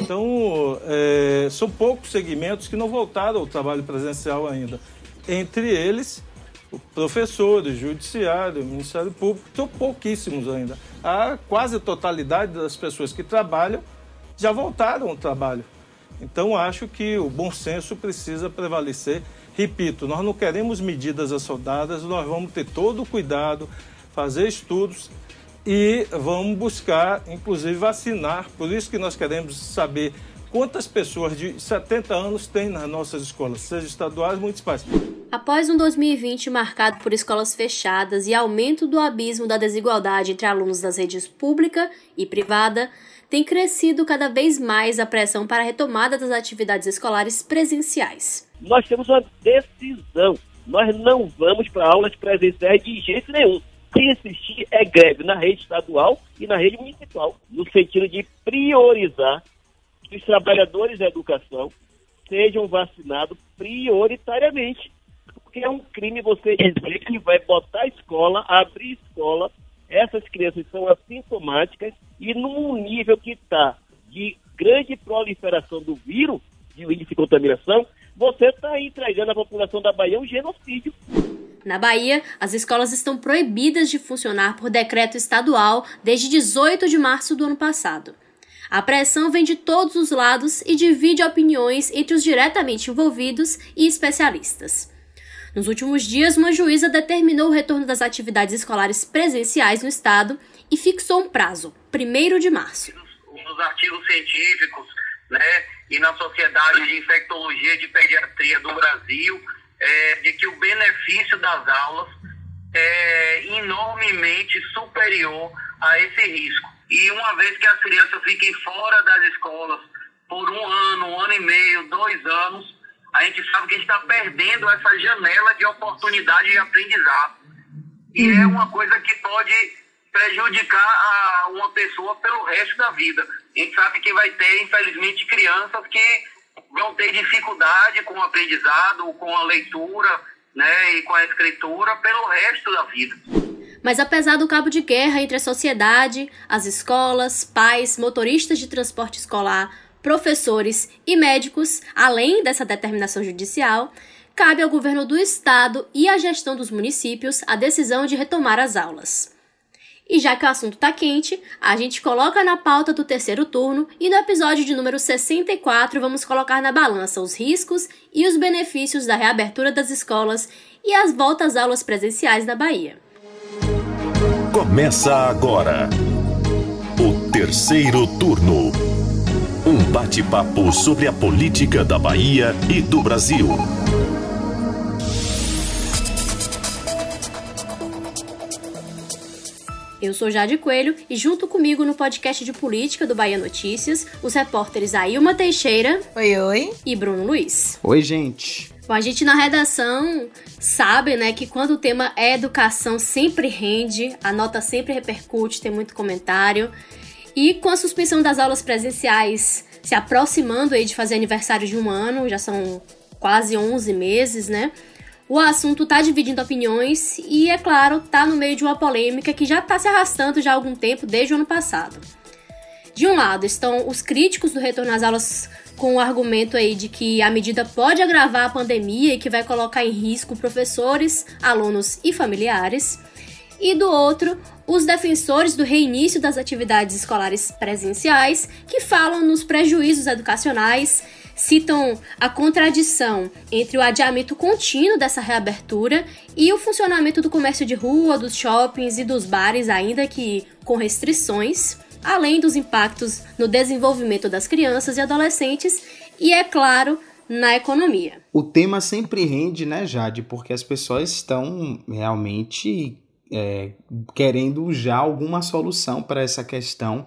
Então, é, são poucos segmentos que não voltaram ao trabalho presencial ainda. Entre eles, professores, judiciário, Ministério Público, são pouquíssimos ainda. A quase totalidade das pessoas que trabalham já voltaram ao trabalho. Então, acho que o bom senso precisa prevalecer. Repito, nós não queremos medidas assodadas, nós vamos ter todo o cuidado, fazer estudos e vamos buscar, inclusive, vacinar. Por isso que nós queremos saber quantas pessoas de 70 anos tem nas nossas escolas, seja estaduais ou municipais. Após um 2020 marcado por escolas fechadas e aumento do abismo da desigualdade entre alunos das redes pública e privada, tem crescido cada vez mais a pressão para a retomada das atividades escolares presenciais. Nós temos uma decisão. Nós não vamos para aulas presenciais de jeito nenhum. Se existir é greve na rede estadual e na rede municipal, no sentido de priorizar que os trabalhadores da educação sejam vacinados prioritariamente. Porque é um crime você dizer que vai botar a escola, abrir escola, essas crianças são assintomáticas e num nível que está de grande proliferação do vírus, de índice de contaminação, você está entregando à população da Bahia um genocídio. Na Bahia, as escolas estão proibidas de funcionar por decreto estadual desde 18 de março do ano passado. A pressão vem de todos os lados e divide opiniões entre os diretamente envolvidos e especialistas. Nos últimos dias, uma juíza determinou o retorno das atividades escolares presenciais no estado e fixou um prazo, 1 de março. Nos artigos científicos né, e na Sociedade de Infectologia e de Pediatria do Brasil, é, de que o benefício das aulas é enormemente superior a esse risco. E uma vez que as crianças fiquem fora das escolas por um ano, um ano e meio, dois anos, a gente sabe que a gente está perdendo essa janela de oportunidade de aprendizado. E é uma coisa que pode prejudicar a uma pessoa pelo resto da vida. A gente sabe que vai ter, infelizmente, crianças que vão ter dificuldade com o aprendizado, com a leitura né, e com a escritura pelo resto da vida. Mas apesar do cabo de guerra entre a sociedade, as escolas, pais, motoristas de transporte escolar, professores e médicos, além dessa determinação judicial, cabe ao governo do estado e à gestão dos municípios a decisão de retomar as aulas. E já que o assunto está quente, a gente coloca na pauta do terceiro turno e no episódio de número 64 vamos colocar na balança os riscos e os benefícios da reabertura das escolas e as voltas aulas presenciais na Bahia. Começa agora o terceiro turno. Um bate-papo sobre a política da Bahia e do Brasil. Eu sou Jade Coelho e junto comigo no podcast de política do Bahia Notícias, os repórteres Ailma Teixeira. Oi, oi. E Bruno Luiz. Oi, gente. Bom, a gente na redação sabe, né, que quando o tema é educação sempre rende, a nota sempre repercute, tem muito comentário. E com a suspensão das aulas presenciais se aproximando aí de fazer aniversário de um ano, já são quase 11 meses, né? O assunto está dividindo opiniões e, é claro, está no meio de uma polêmica que já está se arrastando já há algum tempo, desde o ano passado. De um lado estão os críticos do retorno às aulas com o argumento aí de que a medida pode agravar a pandemia e que vai colocar em risco professores, alunos e familiares. E do outro, os defensores do reinício das atividades escolares presenciais, que falam nos prejuízos educacionais citam a contradição entre o adiamento contínuo dessa reabertura e o funcionamento do comércio de rua, dos shoppings e dos bares, ainda que com restrições, além dos impactos no desenvolvimento das crianças e adolescentes e, é claro, na economia. O tema sempre rende, né, Jade? Porque as pessoas estão realmente é, querendo já alguma solução para essa questão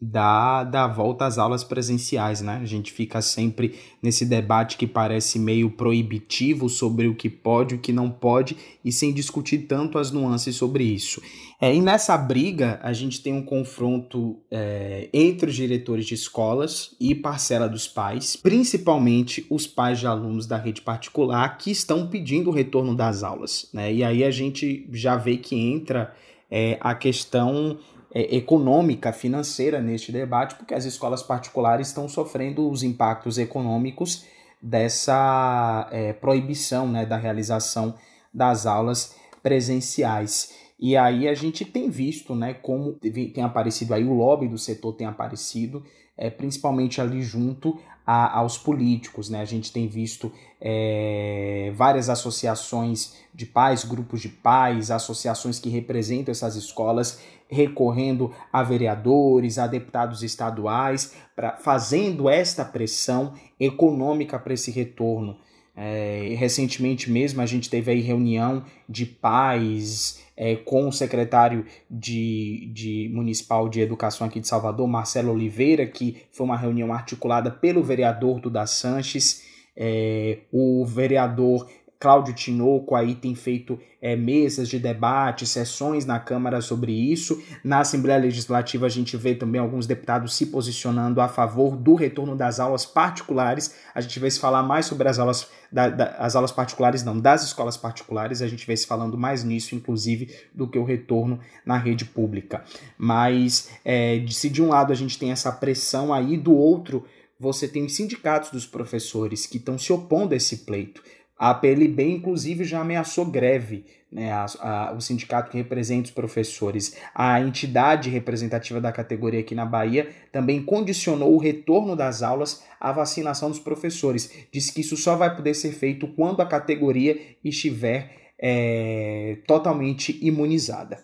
da, da volta às aulas presenciais, né? A gente fica sempre nesse debate que parece meio proibitivo sobre o que pode o que não pode e sem discutir tanto as nuances sobre isso. É, e nessa briga, a gente tem um confronto é, entre os diretores de escolas e parcela dos pais, principalmente os pais de alunos da rede particular que estão pedindo o retorno das aulas, né? E aí a gente já vê que entra é, a questão é, econômica, financeira neste debate, porque as escolas particulares estão sofrendo os impactos econômicos dessa é, proibição né, da realização das aulas presenciais. E aí a gente tem visto né, como tem aparecido aí o lobby do setor tem aparecido, é, principalmente ali junto a, aos políticos. Né? A gente tem visto é, várias associações de pais, grupos de pais, associações que representam essas escolas recorrendo a vereadores, a deputados estaduais, pra, fazendo esta pressão econômica para esse retorno. É, recentemente mesmo a gente teve aí reunião de pais é, com o secretário de, de municipal de educação aqui de Salvador, Marcelo Oliveira, que foi uma reunião articulada pelo vereador Duda Sanches, é, o vereador Cláudio Tinoco aí tem feito é, mesas de debate, sessões na Câmara sobre isso. Na Assembleia Legislativa a gente vê também alguns deputados se posicionando a favor do retorno das aulas particulares. A gente vai se falar mais sobre as aulas, da, da, as aulas particulares, não, das escolas particulares. A gente vai se falando mais nisso, inclusive, do que o retorno na rede pública. Mas é, se de um lado a gente tem essa pressão aí, do outro você tem os sindicatos dos professores que estão se opondo a esse pleito. A PLB, inclusive, já ameaçou greve, né? A, a, o sindicato que representa os professores. A entidade representativa da categoria aqui na Bahia também condicionou o retorno das aulas à vacinação dos professores. Diz que isso só vai poder ser feito quando a categoria estiver é, totalmente imunizada.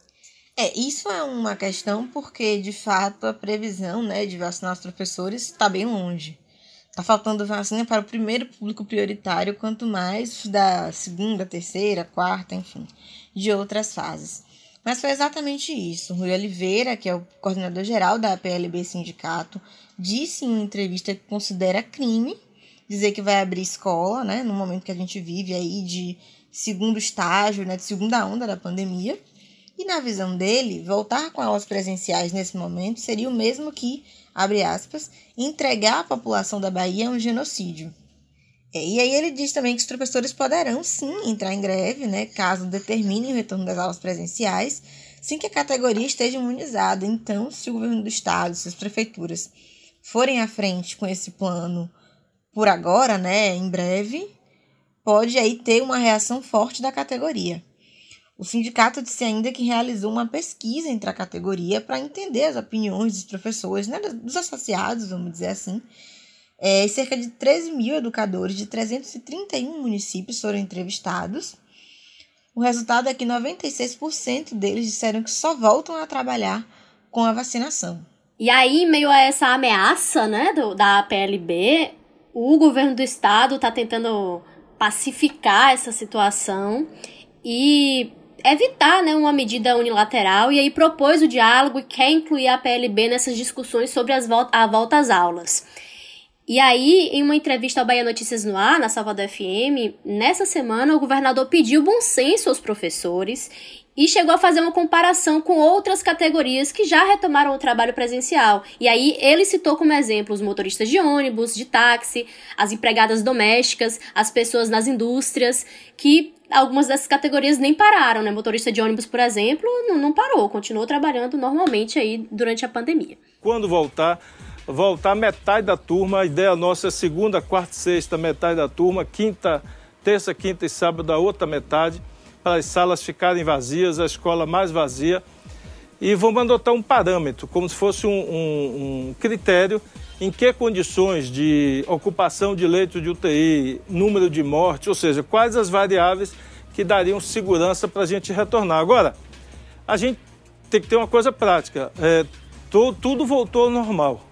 É, isso é uma questão porque, de fato, a previsão né, de vacinar os professores está bem longe. Tá faltando vacina para o primeiro público prioritário, quanto mais da segunda, terceira, quarta, enfim, de outras fases. Mas foi exatamente isso. Rui Oliveira, que é o coordenador geral da PLB Sindicato, disse em entrevista que considera crime dizer que vai abrir escola, né, no momento que a gente vive aí de segundo estágio, né, de segunda onda da pandemia. E na visão dele, voltar com aulas presenciais nesse momento seria o mesmo que abre aspas, entregar a população da Bahia a um genocídio. É, e aí ele diz também que os professores poderão sim entrar em greve, né, caso determine o retorno das aulas presenciais, sem que a categoria esteja imunizada. Então, se o governo do estado, se as prefeituras forem à frente com esse plano por agora, né, em breve, pode aí ter uma reação forte da categoria. O sindicato disse ainda que realizou uma pesquisa entre a categoria para entender as opiniões dos professores, né, dos associados, vamos dizer assim. É, cerca de 13 mil educadores de 331 municípios foram entrevistados. O resultado é que 96% deles disseram que só voltam a trabalhar com a vacinação. E aí, meio a essa ameaça né, do, da PLB, o governo do estado está tentando pacificar essa situação e evitar né, uma medida unilateral e aí propôs o diálogo e quer incluir a PLB nessas discussões sobre as vol a volta às aulas. E aí, em uma entrevista ao Bahia Notícias no Ar, na Salvador FM, nessa semana o governador pediu bom senso aos professores e chegou a fazer uma comparação com outras categorias que já retomaram o trabalho presencial. E aí ele citou como exemplo os motoristas de ônibus, de táxi, as empregadas domésticas, as pessoas nas indústrias, que algumas dessas categorias nem pararam, né? Motorista de ônibus, por exemplo, não, não parou, continuou trabalhando normalmente aí durante a pandemia. Quando voltar, voltar metade da turma, a ideia nossa é segunda, quarta e sexta, metade da turma, quinta, terça, quinta e sábado, a outra metade, para as salas ficarem vazias, a escola mais vazia. E vamos adotar um parâmetro, como se fosse um, um, um critério em que condições de ocupação de leitos de UTI, número de mortes, ou seja, quais as variáveis que dariam segurança para a gente retornar. Agora, a gente tem que ter uma coisa prática: é, to, tudo voltou ao normal.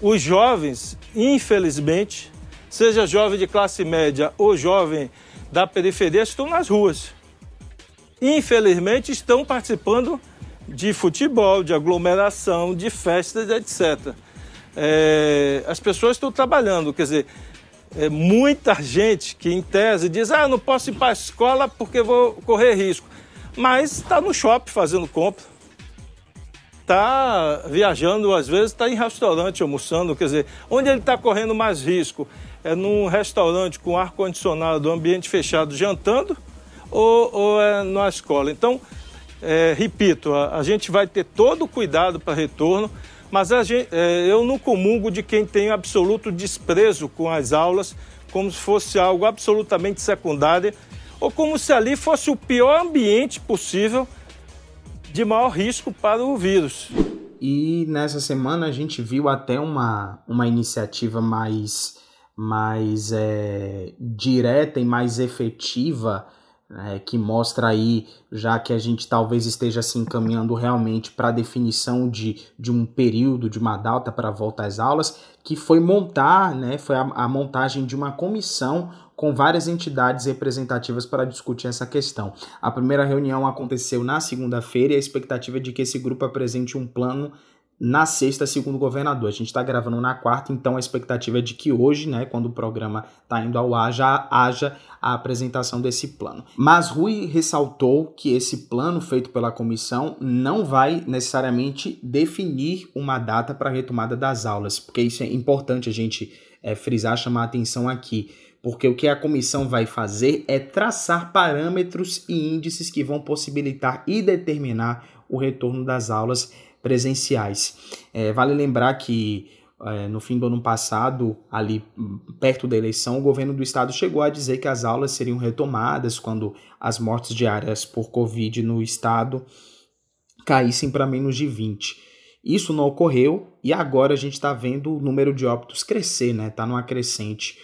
Os jovens, infelizmente, seja jovem de classe média ou jovem da periferia, estão nas ruas. Infelizmente, estão participando de futebol, de aglomeração, de festas, etc é, as pessoas estão trabalhando. Quer dizer, é, muita gente que em tese diz, ah, não posso ir para a escola porque vou correr risco. Mas está no shopping fazendo compra. Está viajando, às vezes está em restaurante almoçando. Quer dizer, onde ele está correndo mais risco? É num restaurante com ar-condicionado, ambiente fechado, jantando, ou, ou é na escola? Então, É, repito, a, a, gente vai ter todo o cuidado para retorno, mas gente, é, eu não comungo de quem tem absoluto desprezo com as aulas, como se fosse algo absolutamente secundário, ou como se ali fosse o pior ambiente possível de maior risco para o vírus. E nessa semana a gente viu até uma, uma iniciativa mais, mais é, direta e mais efetiva é, que mostra aí, já que a gente talvez esteja se encaminhando realmente para a definição de, de um período, de uma data para volta às aulas, que foi montar, né, foi a, a montagem de uma comissão com várias entidades representativas para discutir essa questão. A primeira reunião aconteceu na segunda-feira e a expectativa é de que esse grupo apresente um plano na sexta, segundo o governador. A gente está gravando na quarta, então a expectativa é de que hoje, né, quando o programa está indo ao ar, já haja a apresentação desse plano. Mas Rui ressaltou que esse plano feito pela comissão não vai necessariamente definir uma data para a retomada das aulas, porque isso é importante a gente é, frisar, chamar a atenção aqui. Porque o que a comissão vai fazer é traçar parâmetros e índices que vão possibilitar e determinar o retorno das aulas presenciais. É, vale lembrar que é, no fim do ano passado, ali perto da eleição, o governo do estado chegou a dizer que as aulas seriam retomadas quando as mortes diárias por Covid no estado caíssem para menos de 20. Isso não ocorreu e agora a gente está vendo o número de óbitos crescer, né? Está numa crescente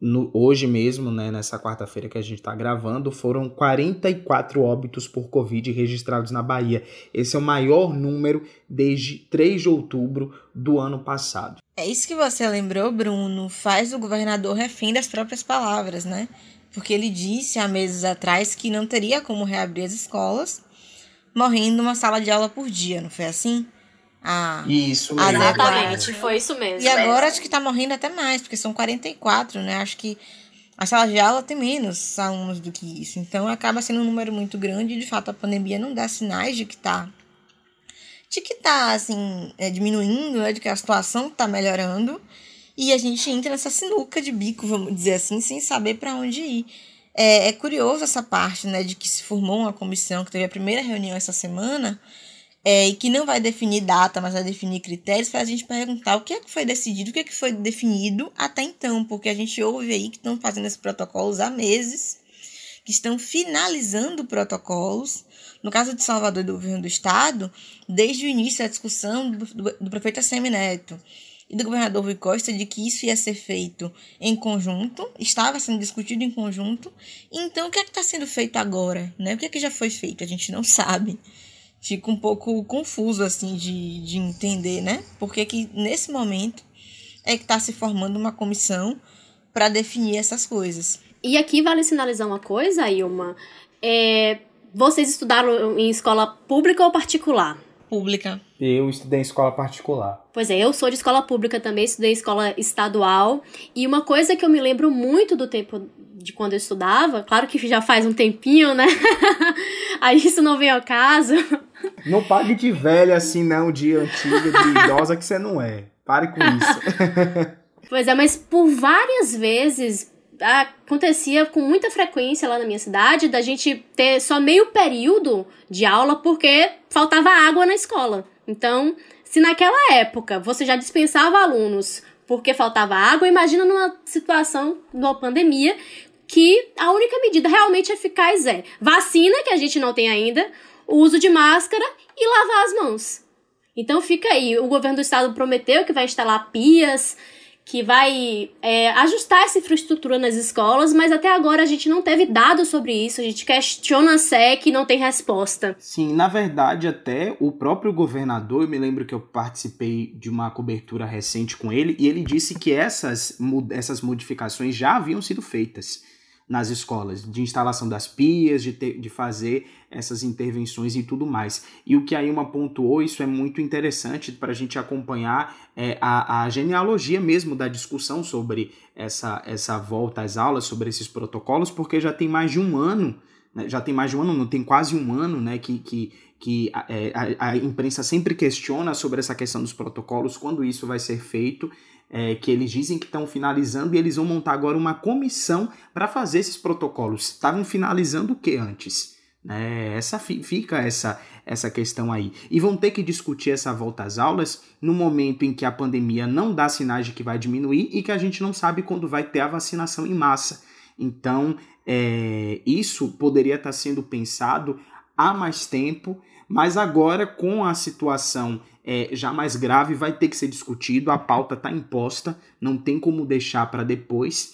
no, hoje mesmo, né, nessa quarta-feira que a gente está gravando, foram 44 óbitos por Covid registrados na Bahia. Esse é o maior número desde 3 de outubro do ano passado. É isso que você lembrou, Bruno, faz o governador refém das próprias palavras, né? Porque ele disse há meses atrás que não teria como reabrir as escolas morrendo uma sala de aula por dia, não foi assim? A, isso mesmo. Exatamente, foi isso mesmo. E agora acho que tá morrendo até mais, porque são 44, né? Acho que a sala de aula tem menos alunos do que isso. Então acaba sendo um número muito grande e de fato a pandemia não dá sinais de que tá de que tá assim, é, diminuindo, né? De que a situação tá melhorando. E a gente entra nessa sinuca de bico, vamos dizer assim, sem saber para onde ir. É, é curioso essa parte, né, de que se formou uma comissão que teve a primeira reunião essa semana é, e que não vai definir data, mas vai definir critérios, para a gente perguntar o que é que foi decidido, o que é que foi definido até então, porque a gente ouve aí que estão fazendo esses protocolos há meses, que estão finalizando protocolos. No caso de Salvador e do governo do estado, desde o início da discussão do, do, do prefeito Semineto e do governador Rui Costa de que isso ia ser feito em conjunto, estava sendo discutido em conjunto. Então, o que é que está sendo feito agora? Né? O que é que já foi feito? A gente não sabe fico um pouco confuso assim de, de entender, né? Porque que nesse momento é que está se formando uma comissão para definir essas coisas. E aqui vale sinalizar uma coisa, Ilma. É, vocês estudaram em escola pública ou particular? Pública. Eu estudei em escola particular. Pois é, eu sou de escola pública também, estudei em escola estadual. E uma coisa que eu me lembro muito do tempo de quando eu estudava, claro que já faz um tempinho, né? Aí isso não vem ao caso. Não pague de velha assim, não, de antiga, de idosa que você não é. Pare com isso. pois é, mas por várias vezes acontecia com muita frequência lá na minha cidade da gente ter só meio período de aula porque faltava água na escola. Então, se naquela época você já dispensava alunos porque faltava água, imagina numa situação, numa pandemia, que a única medida realmente eficaz é vacina, que a gente não tem ainda, o uso de máscara e lavar as mãos. Então fica aí, o governo do estado prometeu que vai instalar pias, que vai é, ajustar essa infraestrutura nas escolas, mas até agora a gente não teve dados sobre isso, a gente questiona a SEC e não tem resposta. Sim, na verdade, até o próprio governador, eu me lembro que eu participei de uma cobertura recente com ele, e ele disse que essas, essas modificações já haviam sido feitas nas escolas, de instalação das pias, de, ter, de fazer essas intervenções e tudo mais. E o que a Ilma pontuou, isso é muito interessante para a gente acompanhar é, a, a genealogia mesmo da discussão sobre essa, essa volta às aulas, sobre esses protocolos, porque já tem mais de um ano, né, já tem mais de um ano, não tem quase um ano, né, que, que, que é, a, a imprensa sempre questiona sobre essa questão dos protocolos, quando isso vai ser feito, é, que eles dizem que estão finalizando e eles vão montar agora uma comissão para fazer esses protocolos. Estavam finalizando o que antes? Né? Essa fica essa essa questão aí. E vão ter que discutir essa volta às aulas no momento em que a pandemia não dá sinais de que vai diminuir e que a gente não sabe quando vai ter a vacinação em massa. Então, é, isso poderia estar sendo pensado há mais tempo, mas agora, com a situação é, já mais grave, vai ter que ser discutido. A pauta está imposta, não tem como deixar para depois.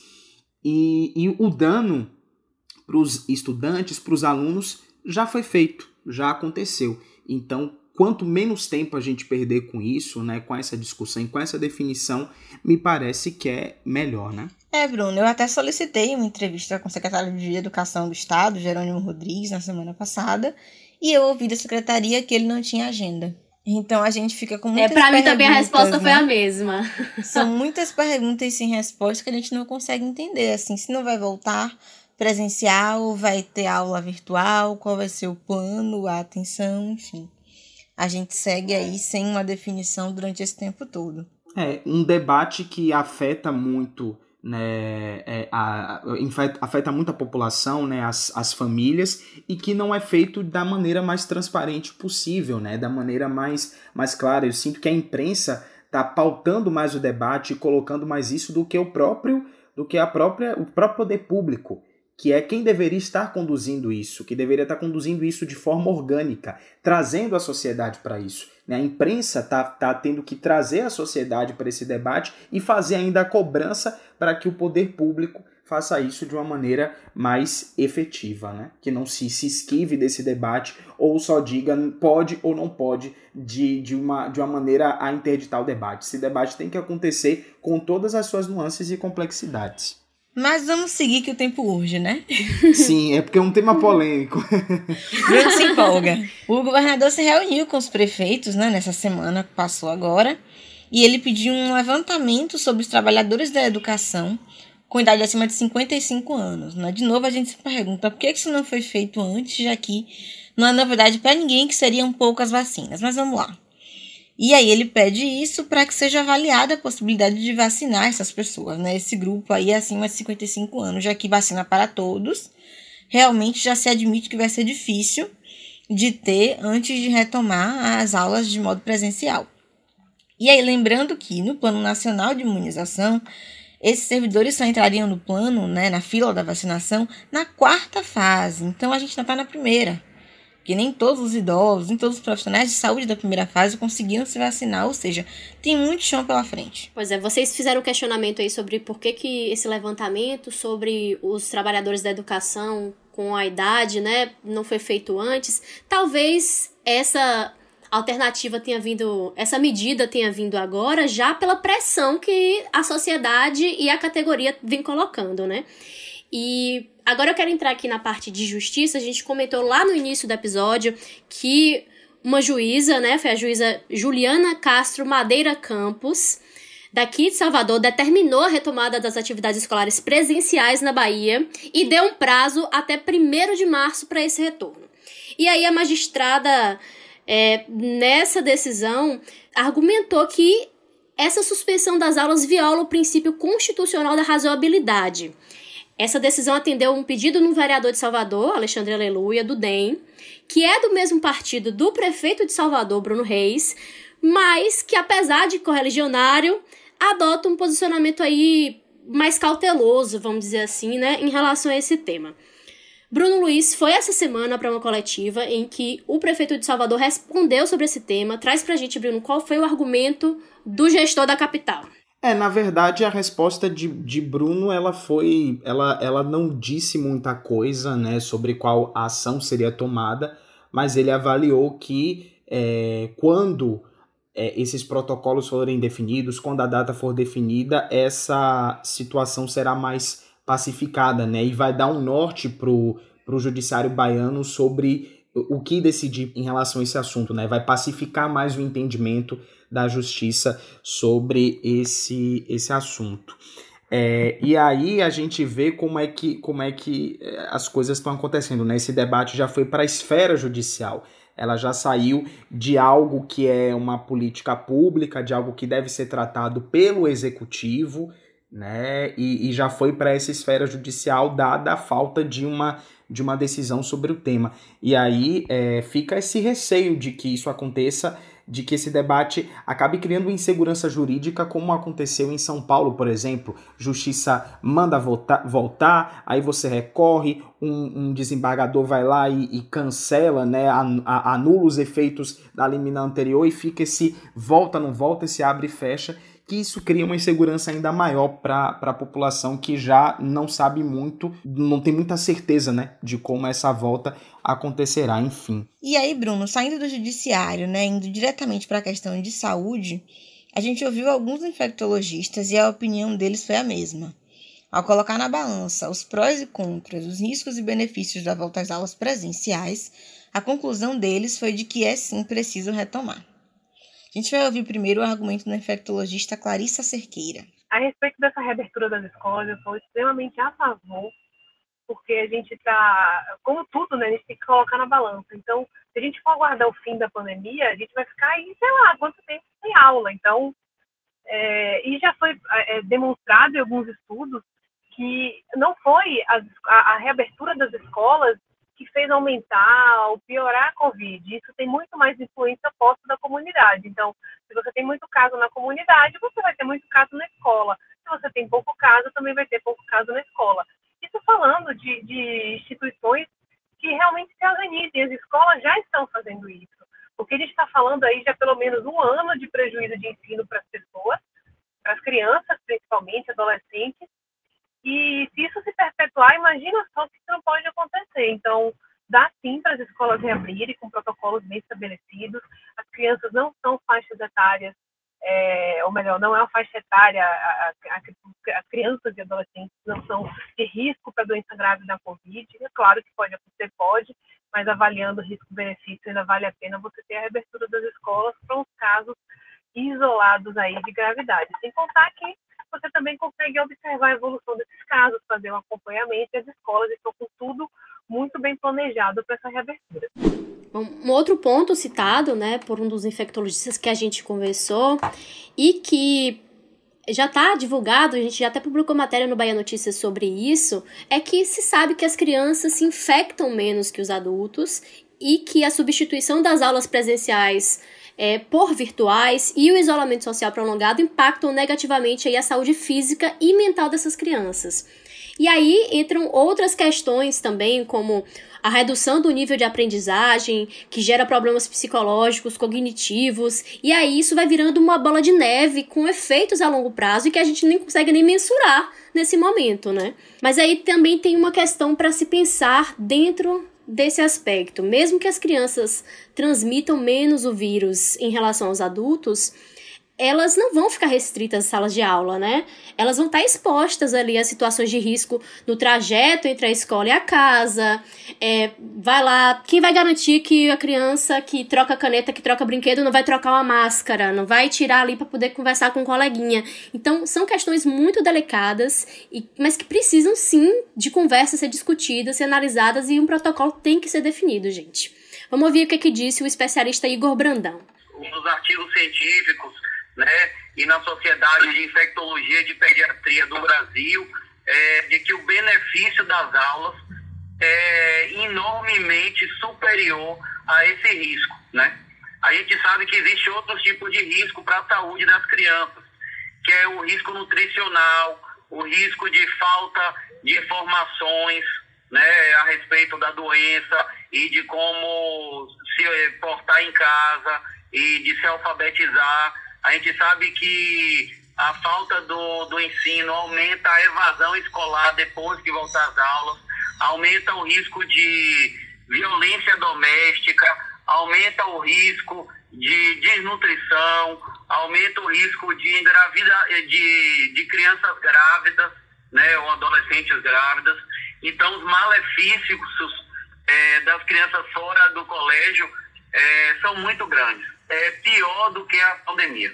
E, e o dano para os estudantes, para os alunos, já foi feito, já aconteceu. Então, quanto menos tempo a gente perder com isso, né, com essa discussão e com essa definição, me parece que é melhor, né? É, Bruno, eu até solicitei uma entrevista com o secretário de Educação do Estado, Jerônimo Rodrigues, na semana passada, e eu ouvi da secretaria que ele não tinha agenda. Então a gente fica com é, muitas perguntas. É, pra mim também a resposta né? foi a mesma. São muitas perguntas sem resposta que a gente não consegue entender. Assim, se não vai voltar, presencial, vai ter aula virtual, qual vai ser o plano, a atenção, enfim. A gente segue aí sem uma definição durante esse tempo todo. É, um debate que afeta muito, né, é, a, afeta muito a população, né, as, as famílias, e que não é feito da maneira mais transparente possível, né, da maneira mais, mais clara. Eu sinto que a imprensa está pautando mais o debate e colocando mais isso do que o próprio do que a própria, o próprio poder público que é quem deveria estar conduzindo isso, que deveria estar conduzindo isso de forma orgânica, trazendo a sociedade para isso. Né? A imprensa está tá tendo que trazer a sociedade para esse debate e fazer ainda a cobrança para que o poder público faça isso de uma maneira mais efetiva, né? que não se, se esquive desse debate ou só diga pode ou não pode de, de, uma, de uma maneira a interditar o debate. Esse debate tem que acontecer com todas as suas nuances e complexidades. Mas vamos seguir que o tempo urge, né? Sim, é porque é um tema polêmico. Bruno se empolga. O governador se reuniu com os prefeitos, né, nessa semana que passou agora, e ele pediu um levantamento sobre os trabalhadores da educação com idade acima de 55 anos. Né? De novo, a gente se pergunta por que isso não foi feito antes, já que não é novidade para ninguém que seriam poucas vacinas. Mas vamos lá. E aí ele pede isso para que seja avaliada a possibilidade de vacinar essas pessoas, né? Esse grupo aí acima de 55 anos, já que vacina para todos, realmente já se admite que vai ser difícil de ter antes de retomar as aulas de modo presencial. E aí, lembrando que no Plano Nacional de Imunização, esses servidores só entrariam no plano, né, na fila da vacinação, na quarta fase. Então a gente não está na primeira que nem todos os idosos, nem todos os profissionais de saúde da primeira fase conseguiram se vacinar, ou seja, tem muito chão pela frente. Pois é, vocês fizeram um questionamento aí sobre por que, que esse levantamento sobre os trabalhadores da educação com a idade, né, não foi feito antes. Talvez essa alternativa tenha vindo, essa medida tenha vindo agora já pela pressão que a sociedade e a categoria vem colocando, né? E agora eu quero entrar aqui na parte de justiça. A gente comentou lá no início do episódio que uma juíza, né, foi a juíza Juliana Castro Madeira Campos, daqui de Salvador, determinou a retomada das atividades escolares presenciais na Bahia e deu um prazo até 1 de março para esse retorno. E aí a magistrada, é, nessa decisão, argumentou que essa suspensão das aulas viola o princípio constitucional da razoabilidade. Essa decisão atendeu um pedido no vereador de Salvador, Alexandre Aleluia, do DEM, que é do mesmo partido do prefeito de Salvador, Bruno Reis, mas que, apesar de correligionário, adota um posicionamento aí mais cauteloso, vamos dizer assim, né, em relação a esse tema. Bruno Luiz foi essa semana para uma coletiva em que o prefeito de Salvador respondeu sobre esse tema. Traz pra gente, Bruno, qual foi o argumento do gestor da capital. É, na verdade, a resposta de, de Bruno, ela foi. Ela, ela não disse muita coisa, né, sobre qual ação seria tomada, mas ele avaliou que é, quando é, esses protocolos forem definidos, quando a data for definida, essa situação será mais pacificada, né? E vai dar um norte pro, pro judiciário baiano sobre o que decidir em relação a esse assunto, né? Vai pacificar mais o entendimento da justiça sobre esse, esse assunto. É, e aí a gente vê como é que, como é que é, as coisas estão acontecendo. Né? Esse debate já foi para a esfera judicial. Ela já saiu de algo que é uma política pública, de algo que deve ser tratado pelo executivo, né? E, e já foi para essa esfera judicial, dada a falta de uma de uma decisão sobre o tema. E aí é, fica esse receio de que isso aconteça de que esse debate acabe criando insegurança jurídica, como aconteceu em São Paulo, por exemplo. Justiça manda voltar, voltar aí você recorre, um, um desembargador vai lá e, e cancela, né, anula os efeitos da liminar anterior e fica esse volta, não volta, esse abre e fecha que isso cria uma insegurança ainda maior para a população que já não sabe muito, não tem muita certeza né, de como essa volta acontecerá, enfim. E aí, Bruno, saindo do judiciário, né, indo diretamente para a questão de saúde, a gente ouviu alguns infectologistas e a opinião deles foi a mesma. Ao colocar na balança os prós e contras, os riscos e benefícios da volta às aulas presenciais, a conclusão deles foi de que é sim preciso retomar. A gente vai ouvir primeiro o argumento da infectologista Clarissa Cerqueira. A respeito dessa reabertura das escolas, eu sou extremamente a favor, porque a gente está, como tudo, né, a gente tem que colocar na balança. Então, se a gente for aguardar o fim da pandemia, a gente vai ficar aí, sei lá, quanto tempo sem aula. Então, é, e já foi é, demonstrado em alguns estudos que não foi a, a reabertura das escolas que fez aumentar ou piorar a Covid. Isso tem muito mais influência posta da comunidade. Então, se você tem muito caso na comunidade, você vai ter muito caso na escola. Se você tem pouco caso, também vai ter pouco caso na escola. Isso falando de, de instituições que realmente se organizem. As escolas já estão fazendo isso. Porque a gente está falando aí já pelo menos um ano de prejuízo de ensino para as pessoas, para as crianças, principalmente, adolescentes, e se isso se perpetuar, imagina só que isso não pode acontecer. Então, dá sim para as escolas reabrirem com protocolos bem estabelecidos. As crianças não são faixas etárias, é, ou melhor, não é uma faixa etária, as crianças e adolescentes não são de risco para doença grave da Covid. É claro que pode acontecer, pode, mas avaliando risco-benefício, ainda vale a pena você ter a reabertura das escolas para uns casos isolados aí de gravidade. Sem contar que você também consegue observar a evolução desses casos, fazer um acompanhamento e as escolas estão com tudo muito bem planejado para essa reabertura. Um outro ponto citado, né, por um dos infectologistas que a gente conversou e que já está divulgado, a gente já até publicou matéria no Bahia Notícias sobre isso, é que se sabe que as crianças se infectam menos que os adultos e que a substituição das aulas presenciais é, por virtuais e o isolamento social prolongado impactam negativamente aí a saúde física e mental dessas crianças. E aí entram outras questões também, como a redução do nível de aprendizagem, que gera problemas psicológicos, cognitivos, e aí isso vai virando uma bola de neve com efeitos a longo prazo e que a gente nem consegue nem mensurar nesse momento, né? Mas aí também tem uma questão para se pensar dentro desse aspecto. Mesmo que as crianças transmitam menos o vírus em relação aos adultos, elas não vão ficar restritas às salas de aula, né? Elas vão estar expostas ali a situações de risco no trajeto entre a escola e a casa. É, vai lá, quem vai garantir que a criança que troca caneta, que troca brinquedo, não vai trocar uma máscara, não vai tirar ali para poder conversar com um coleguinha. Então, são questões muito delicadas, e, mas que precisam sim de conversas ser discutidas, ser analisadas e um protocolo tem que ser definido, gente. Vamos ouvir o que, é que disse o especialista Igor Brandão. Os artigos científicos né, e na Sociedade de Infectologia de Pediatria do Brasil, é, de que o benefício das aulas é enormemente superior a esse risco, né? A gente sabe que existe outros tipos de risco para a saúde das crianças, que é o risco nutricional, o risco de falta de informações, né, a respeito da doença e de como se portar em casa e de se alfabetizar a gente sabe que a falta do, do ensino aumenta a evasão escolar depois que voltar às aulas, aumenta o risco de violência doméstica, aumenta o risco de desnutrição, aumenta o risco de engravida, de, de crianças grávidas, né, ou adolescentes grávidas. Então, os malefícios é, das crianças fora do colégio é, são muito grandes é pior do que a pandemia.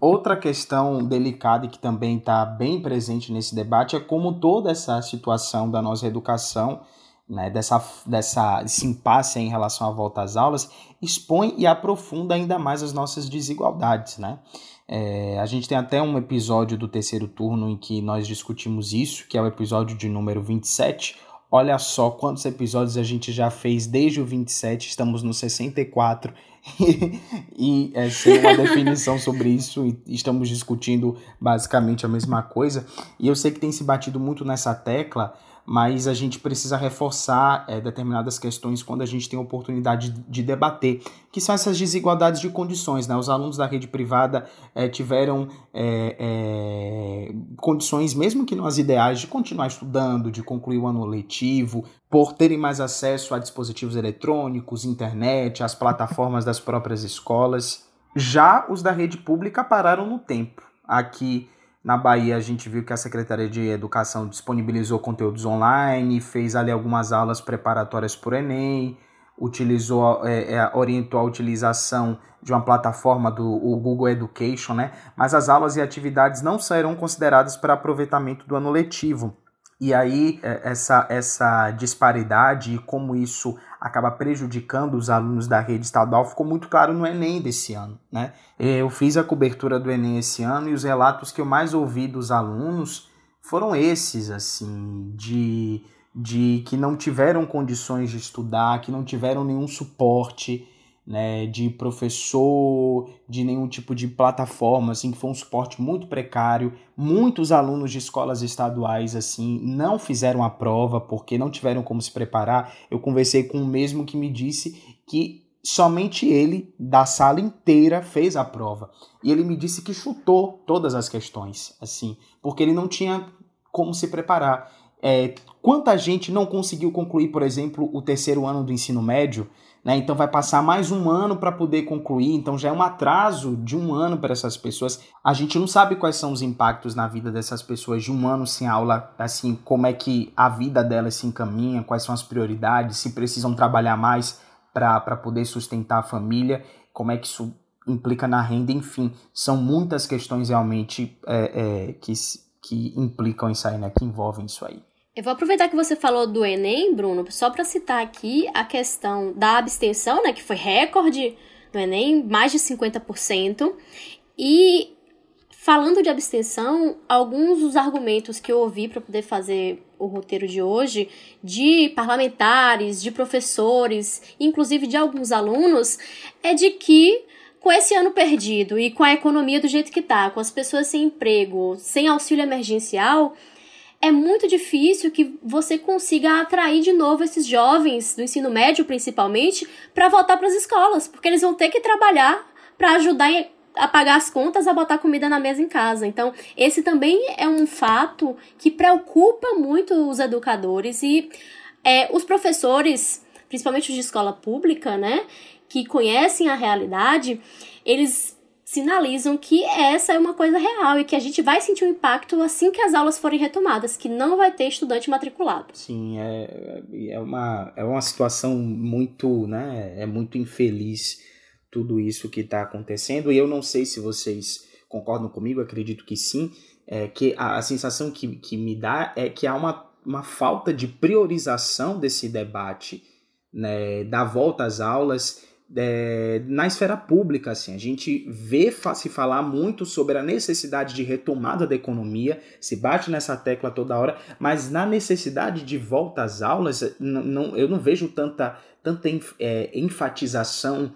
Outra questão delicada e que também está bem presente nesse debate é como toda essa situação da nossa educação, né, dessa, dessa, desse impasse em relação à volta às aulas, expõe e aprofunda ainda mais as nossas desigualdades. Né? É, a gente tem até um episódio do terceiro turno em que nós discutimos isso, que é o episódio de número 27, Olha só quantos episódios a gente já fez desde o 27, estamos no 64 e é, uma definição sobre isso e estamos discutindo basicamente a mesma coisa. E eu sei que tem se batido muito nessa tecla, mas a gente precisa reforçar é, determinadas questões quando a gente tem a oportunidade de, de, debater, que são essas desigualdades de condições. Né? Os alunos da rede privada é, tiveram é, é, condições, mesmo que não as ideais, de continuar estudando, de concluir o ano letivo, por terem mais acesso a dispositivos eletrônicos, internet, as plataformas das próprias escolas. Já os da rede pública pararam no tempo. Aqui na Bahia, a gente viu que a Secretaria de Educação disponibilizou conteúdos online, fez ali algumas aulas preparatórias por Enem, utilizou, é, é, orientou a utilização de uma plataforma do Google Education, né? Mas as aulas e atividades não serão consideradas para aproveitamento do ano letivo. E aí, é, essa, essa disparidade e como isso acaba prejudicando os alunos da rede estadual ficou muito claro no Enem desse ano. Né? Eu fiz a cobertura do Enem esse ano e os relatos que eu mais ouvi dos alunos foram esses, assim, de, de que não tiveram condições de estudar, que não tiveram nenhum suporte né, de professor, de nenhum tipo de plataforma, assim, que foi um suporte muito precário. Muitos alunos de escolas estaduais, assim, não fizeram a prova porque não tiveram como se preparar. Eu conversei com o mesmo que me disse que somente ele, da sala inteira, fez a prova. E ele me disse que chutou todas as questões, assim, porque ele não tinha como se preparar. É, quanta gente não conseguiu concluir, por exemplo, o terceiro ano do ensino médio, né? Então vai passar mais um ano para poder concluir, então já é um atraso de um ano para essas pessoas. A gente não sabe quais são os impactos na vida dessas pessoas de um ano sem aula, assim, como é que a vida delas se encaminha, quais são as prioridades, se precisam trabalhar mais para poder sustentar a família, como é que isso implica na renda, enfim, são muitas questões realmente é, é, que, que implicam isso aí, né, que envolvem isso aí. Eu vou aproveitar que você falou do Enem, Bruno, só para citar aqui a questão da abstenção, né, que foi recorde no Enem, mais de 50%. E falando de abstenção, alguns dos argumentos que eu ouvi para poder fazer o roteiro de hoje, de parlamentares, de professores, inclusive de alguns alunos, é de que com esse ano perdido e com a economia do jeito que tá, com as pessoas sem emprego, sem auxílio emergencial, é muito difícil que você consiga atrair de novo esses jovens do ensino médio, principalmente, para voltar para as escolas, porque eles vão ter que trabalhar para ajudar a pagar as contas, a botar comida na mesa em casa. Então, esse também é um fato que preocupa muito os educadores e é, os professores, principalmente os de escola pública, né, que conhecem a realidade, eles sinalizam que essa é uma coisa real e que a gente vai sentir um impacto assim que as aulas forem retomadas, que não vai ter estudante matriculado. Sim, é, é, uma, é uma situação muito, né, é muito infeliz tudo isso que está acontecendo e eu não sei se vocês concordam comigo, acredito que sim, é que a, a sensação que, que me dá é que há uma, uma falta de priorização desse debate, né, da volta às aulas é, na esfera pública, assim, a gente vê se falar muito sobre a necessidade de retomada da economia, se bate nessa tecla toda hora, mas na necessidade de volta às aulas, eu não vejo tanta, tanta é, enfatização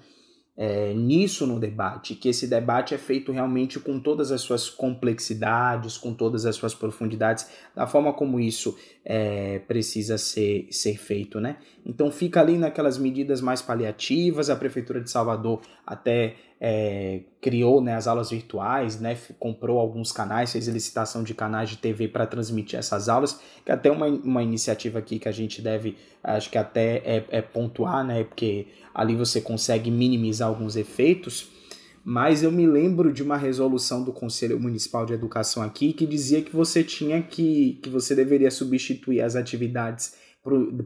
é, nisso no debate, que esse debate é feito realmente com todas as suas complexidades, com todas as suas profundidades, da forma como isso é, precisa ser, ser feito, né? Então fica ali naquelas medidas mais paliativas, a Prefeitura de Salvador até é, criou né, as aulas virtuais, né, comprou alguns canais, fez licitação de canais de TV para transmitir essas aulas, que é até uma, uma iniciativa aqui que a gente deve, acho que até é, é pontuar, né, porque ali você consegue minimizar alguns efeitos, mas eu me lembro de uma resolução do Conselho Municipal de Educação aqui que dizia que você tinha que, que você deveria substituir as atividades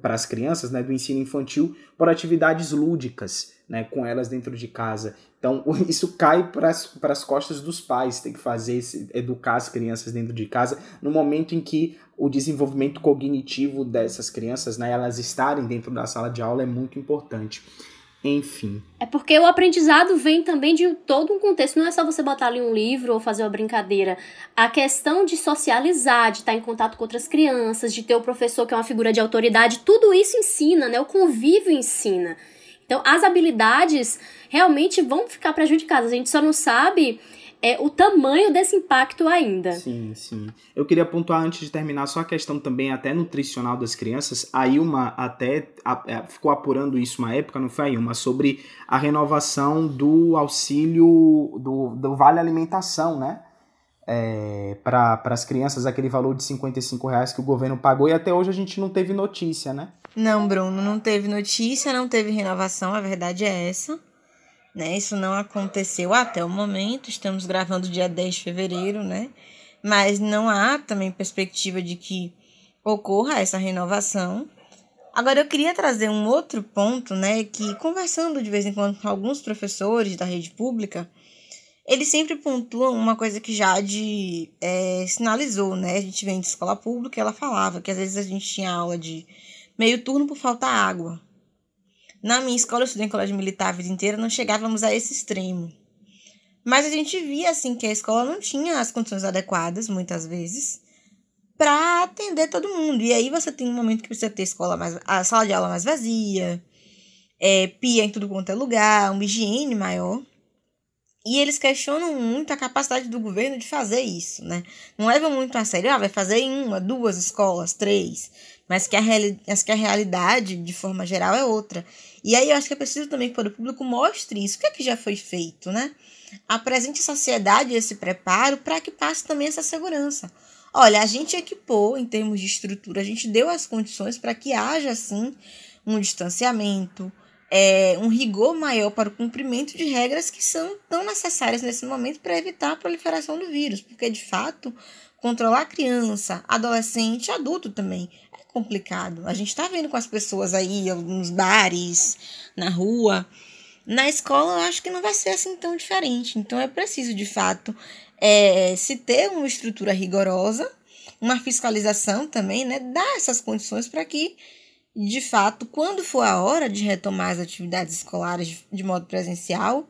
para as crianças né, do ensino infantil por atividades lúdicas, né, com elas dentro de casa. Então, isso cai para as costas dos pais, tem que fazer, educar as crianças dentro de casa, no momento em que o desenvolvimento cognitivo dessas crianças, né, elas estarem dentro da sala de aula é muito importante. Enfim. É porque o aprendizado vem também de todo um contexto. Não é só você botar ali um livro ou fazer uma brincadeira. A questão de socializar, de estar em contato com outras crianças, de ter o professor que é uma figura de autoridade, tudo isso ensina, né? O convívio ensina. Então, as habilidades realmente vão ficar prejudicadas. A gente só não sabe é, o tamanho desse impacto ainda. Sim, sim. Eu queria pontuar antes de terminar só a questão também até nutricional das crianças. A Ilma até a, a, é, ficou apurando isso uma época, não foi a Ilma, sobre a renovação do auxílio do, do Vale Alimentação, né? É, para as crianças, aquele valor de 55 reais que o governo pagou e até hoje a gente não teve notícia, né? Não, Bruno, não teve notícia, não teve renovação, a verdade é essa. Né? Isso não aconteceu até o momento, estamos gravando dia 10 de fevereiro, né? Mas não há também perspectiva de que ocorra essa renovação. Agora eu queria trazer um outro ponto, né, que conversando de vez em quando com alguns professores da rede pública, eles sempre pontuam uma coisa que Jade é, sinalizou, né? A gente vem de escola pública ela falava que às vezes a gente tinha aula de meio turno por falta água. Na minha escola, eu estudei em colégio militar a vida inteira, não chegávamos a esse extremo. Mas a gente via, assim, que a escola não tinha as condições adequadas, muitas vezes, para atender todo mundo. E aí você tem um momento que precisa ter escola mais, a sala de aula mais vazia, é, pia em tudo quanto é lugar, uma higiene maior. E eles questionam muito a capacidade do governo de fazer isso, né? Não levam muito a sério, ah, vai fazer em uma, duas escolas, três, mas que a, reali mas que a realidade, de forma geral, é outra. E aí eu acho que é preciso também que o público mostre isso. O que é que já foi feito, né? Apresente à sociedade esse preparo para que passe também essa segurança. Olha, a gente equipou em termos de estrutura, a gente deu as condições para que haja, assim, um distanciamento, é, um rigor maior para o cumprimento de regras que são tão necessárias nesse momento para evitar a proliferação do vírus, porque de fato controlar criança, adolescente, adulto também complicado. A gente está vendo com as pessoas aí nos bares, na rua. Na escola, eu acho que não vai ser assim tão diferente. Então, é preciso, de fato, é, se ter uma estrutura rigorosa, uma fiscalização também, né? Dar essas condições para que, de fato, quando for a hora de retomar as atividades escolares de, de modo presencial,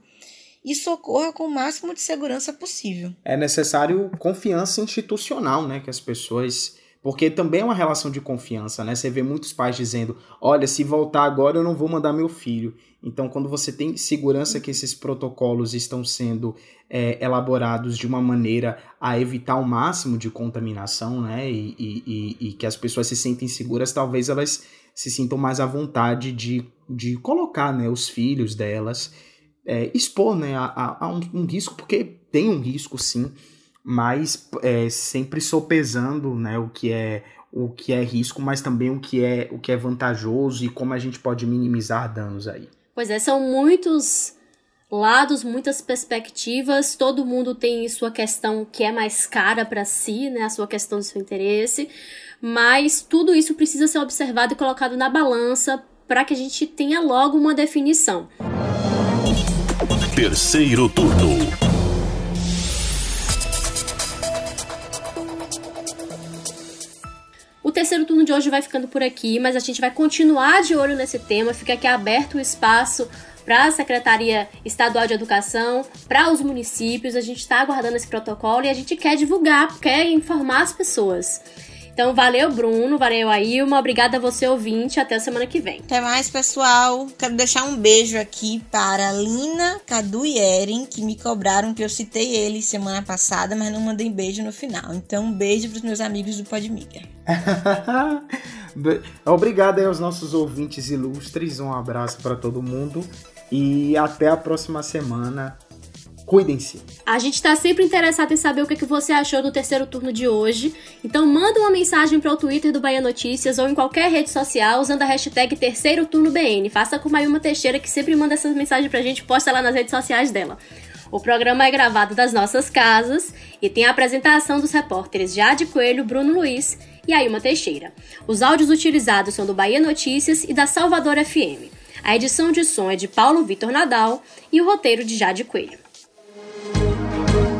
isso ocorra com o máximo de segurança possível. É necessário confiança institucional, né? Que as pessoas porque também é uma relação de confiança, né? Você vê muitos pais dizendo: olha, se voltar agora eu não vou mandar meu filho. Então, quando você tem segurança que esses protocolos estão sendo é, elaborados de uma maneira a evitar o máximo de contaminação, né? E, e, e, que as pessoas se sentem seguras, talvez elas se sintam mais à vontade de, de colocar né, os filhos delas, é, expor né, a, a, a um, um risco, porque tem um risco sim mas é, sempre sopesando né, o que é o que é risco, mas também o que é o que é vantajoso e como a gente pode minimizar danos aí. Pois é, são muitos lados, muitas perspectivas, todo mundo tem sua questão que é mais cara para si, né, a sua questão do seu interesse, mas tudo isso precisa ser observado e colocado na balança para que a gente tenha logo uma definição. Terceiro turno. Terceiro turno de hoje vai ficando por aqui, mas a gente vai continuar de olho nesse tema. Fica aqui aberto o espaço para a Secretaria Estadual de Educação, para os municípios. A gente está aguardando esse protocolo e a gente quer divulgar, quer informar as pessoas. Então, valeu, Bruno, valeu, Ailma. Obrigada a você, ouvinte. Até a semana que vem. Até mais, pessoal. Quero deixar um beijo aqui para Lina, Cadu e Eren, que me cobraram que eu citei eles semana passada, mas não mandei beijo no final. Então, um beijo para os meus amigos do Podmiga. Obrigado aí aos nossos ouvintes ilustres. Um abraço para todo mundo. E até a próxima semana. Cuidem-se. A gente está sempre interessado em saber o que, que você achou do terceiro turno de hoje. Então manda uma mensagem para o Twitter do Bahia Notícias ou em qualquer rede social usando a hashtag Terceiro Turno BN. Faça com Mayuma Teixeira que sempre manda essas mensagens pra gente, posta lá nas redes sociais dela. O programa é gravado das nossas casas e tem a apresentação dos repórteres Jade Coelho, Bruno Luiz e Ailma Teixeira. Os áudios utilizados são do Bahia Notícias e da Salvador FM. A edição de som é de Paulo Vitor Nadal e o roteiro de Jade Coelho.